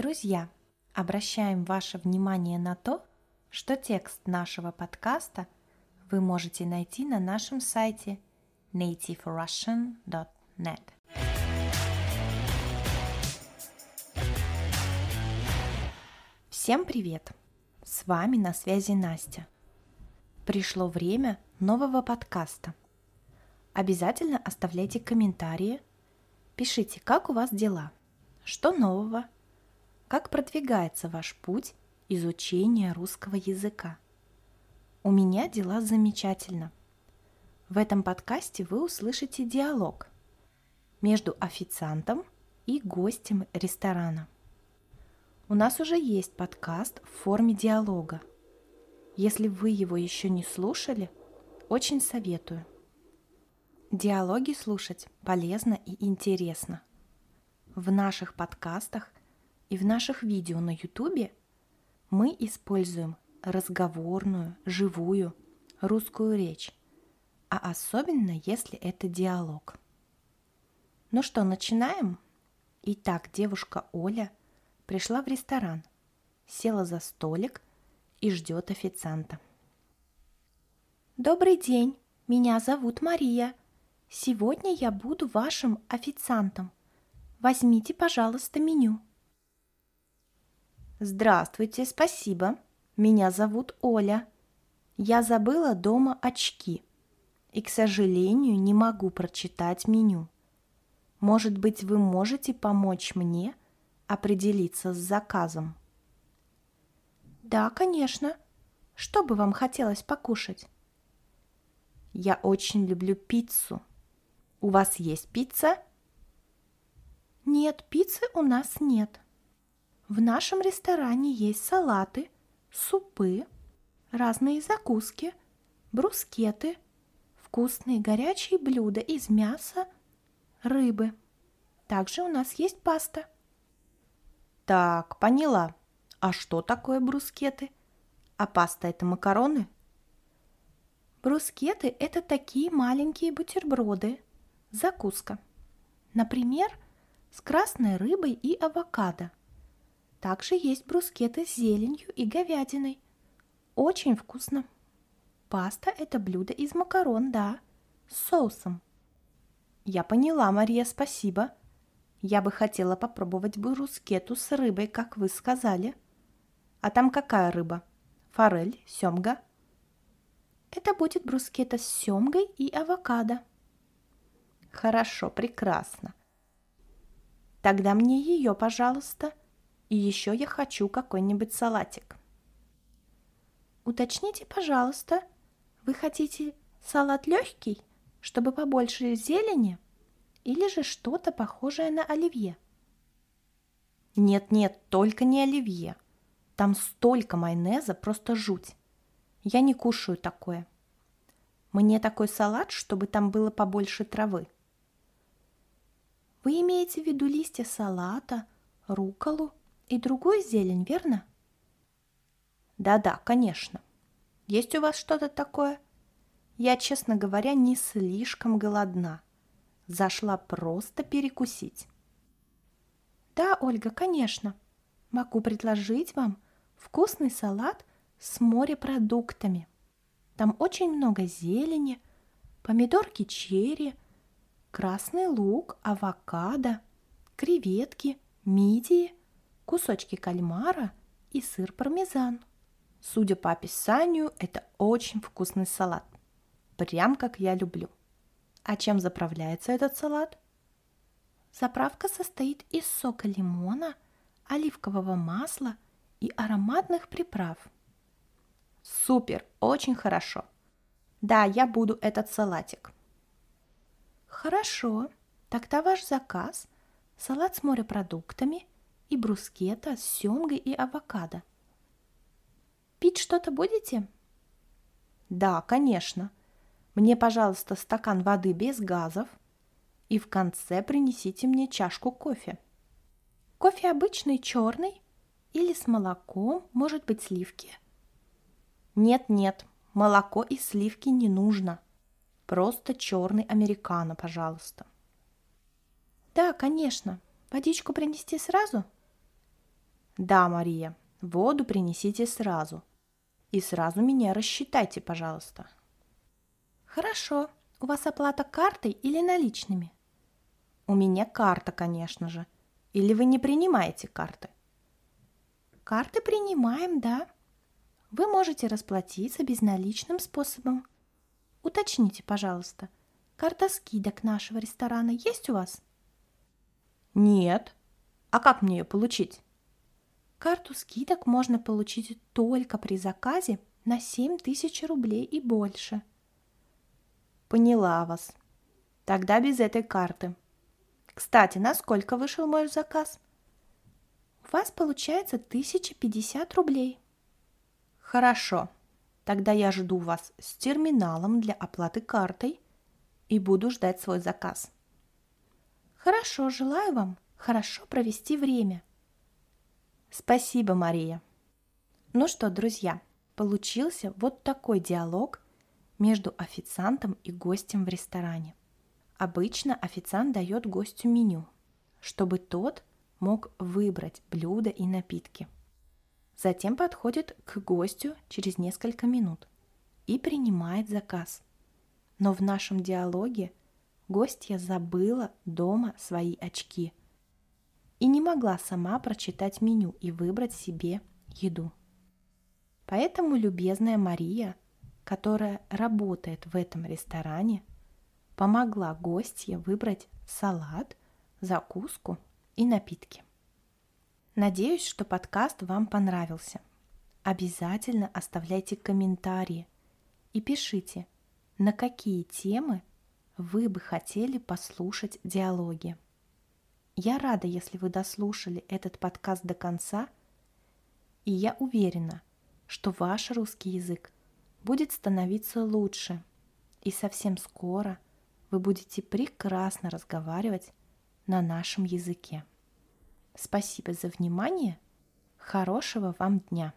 Друзья, обращаем ваше внимание на то, что текст нашего подкаста вы можете найти на нашем сайте nativerussian.net. Всем привет! С вами на связи Настя. Пришло время нового подкаста. Обязательно оставляйте комментарии, пишите, как у вас дела, что нового, как продвигается ваш путь изучения русского языка. У меня дела замечательно. В этом подкасте вы услышите диалог между официантом и гостем ресторана. У нас уже есть подкаст в форме диалога. Если вы его еще не слушали, очень советую. Диалоги слушать полезно и интересно. В наших подкастах и в наших видео на YouTube мы используем разговорную, живую русскую речь, а особенно если это диалог. Ну что, начинаем? Итак, девушка Оля пришла в ресторан, села за столик и ждет официанта. Добрый день, меня зовут Мария. Сегодня я буду вашим официантом. Возьмите, пожалуйста, меню. Здравствуйте, спасибо. Меня зовут Оля. Я забыла дома очки и, к сожалению, не могу прочитать меню. Может быть, вы можете помочь мне определиться с заказом? Да, конечно. Что бы вам хотелось покушать? Я очень люблю пиццу. У вас есть пицца? Нет, пиццы у нас нет. В нашем ресторане есть салаты, супы, разные закуски, брускеты, вкусные горячие блюда из мяса, рыбы. Также у нас есть паста. Так, поняла. А что такое брускеты? А паста это макароны? Брускеты – это такие маленькие бутерброды, закуска. Например, с красной рыбой и авокадо – также есть брускеты с зеленью и говядиной. Очень вкусно. Паста – это блюдо из макарон, да, с соусом. Я поняла, Мария, спасибо. Я бы хотела попробовать брускету с рыбой, как вы сказали. А там какая рыба? Форель, семга? Это будет брускета с семгой и авокадо. Хорошо, прекрасно. Тогда мне ее, пожалуйста. И еще я хочу какой-нибудь салатик. Уточните, пожалуйста, вы хотите салат легкий, чтобы побольше зелени, или же что-то похожее на оливье? Нет-нет, только не оливье. Там столько майонеза, просто жуть. Я не кушаю такое. Мне такой салат, чтобы там было побольше травы. Вы имеете в виду листья салата, руколу и другую зелень, верно? Да-да, конечно. Есть у вас что-то такое? Я, честно говоря, не слишком голодна. Зашла просто перекусить. Да, Ольга, конечно. Могу предложить вам вкусный салат с морепродуктами. Там очень много зелени, помидорки черри, красный лук, авокадо, креветки, мидии – кусочки кальмара и сыр пармезан. Судя по описанию, это очень вкусный салат. Прям как я люблю. А чем заправляется этот салат? Заправка состоит из сока лимона, оливкового масла и ароматных приправ. Супер, очень хорошо. Да, я буду этот салатик. Хорошо, тогда ваш заказ – салат с морепродуктами и брускета с семгой и авокадо. Пить что-то будете? Да, конечно. Мне, пожалуйста, стакан воды без газов и в конце принесите мне чашку кофе. Кофе обычный черный или с молоком, может быть, сливки? Нет-нет, молоко и сливки не нужно. Просто черный американо, пожалуйста. Да, конечно. Водичку принести сразу? Да, Мария, воду принесите сразу. И сразу меня рассчитайте, пожалуйста. Хорошо. У вас оплата картой или наличными? У меня карта, конечно же. Или вы не принимаете карты? Карты принимаем, да. Вы можете расплатиться безналичным способом. Уточните, пожалуйста, карта скидок нашего ресторана есть у вас? Нет. А как мне ее получить? Карту скидок можно получить только при заказе на 7 тысяч рублей и больше. Поняла вас. Тогда без этой карты. Кстати, на сколько вышел мой заказ? У вас получается 1050 рублей. Хорошо. Тогда я жду вас с терминалом для оплаты картой и буду ждать свой заказ. Хорошо, желаю вам хорошо провести время. Спасибо, Мария. Ну что, друзья, получился вот такой диалог между официантом и гостем в ресторане. Обычно официант дает гостю меню, чтобы тот мог выбрать блюда и напитки – Затем подходит к гостю через несколько минут и принимает заказ. Но в нашем диалоге гостья забыла дома свои очки и не могла сама прочитать меню и выбрать себе еду. Поэтому любезная Мария, которая работает в этом ресторане, помогла гостье выбрать салат, закуску и напитки. Надеюсь, что подкаст вам понравился. Обязательно оставляйте комментарии и пишите, на какие темы вы бы хотели послушать диалоги. Я рада, если вы дослушали этот подкаст до конца, и я уверена, что ваш русский язык будет становиться лучше, и совсем скоро вы будете прекрасно разговаривать на нашем языке. Спасибо за внимание. Хорошего вам дня!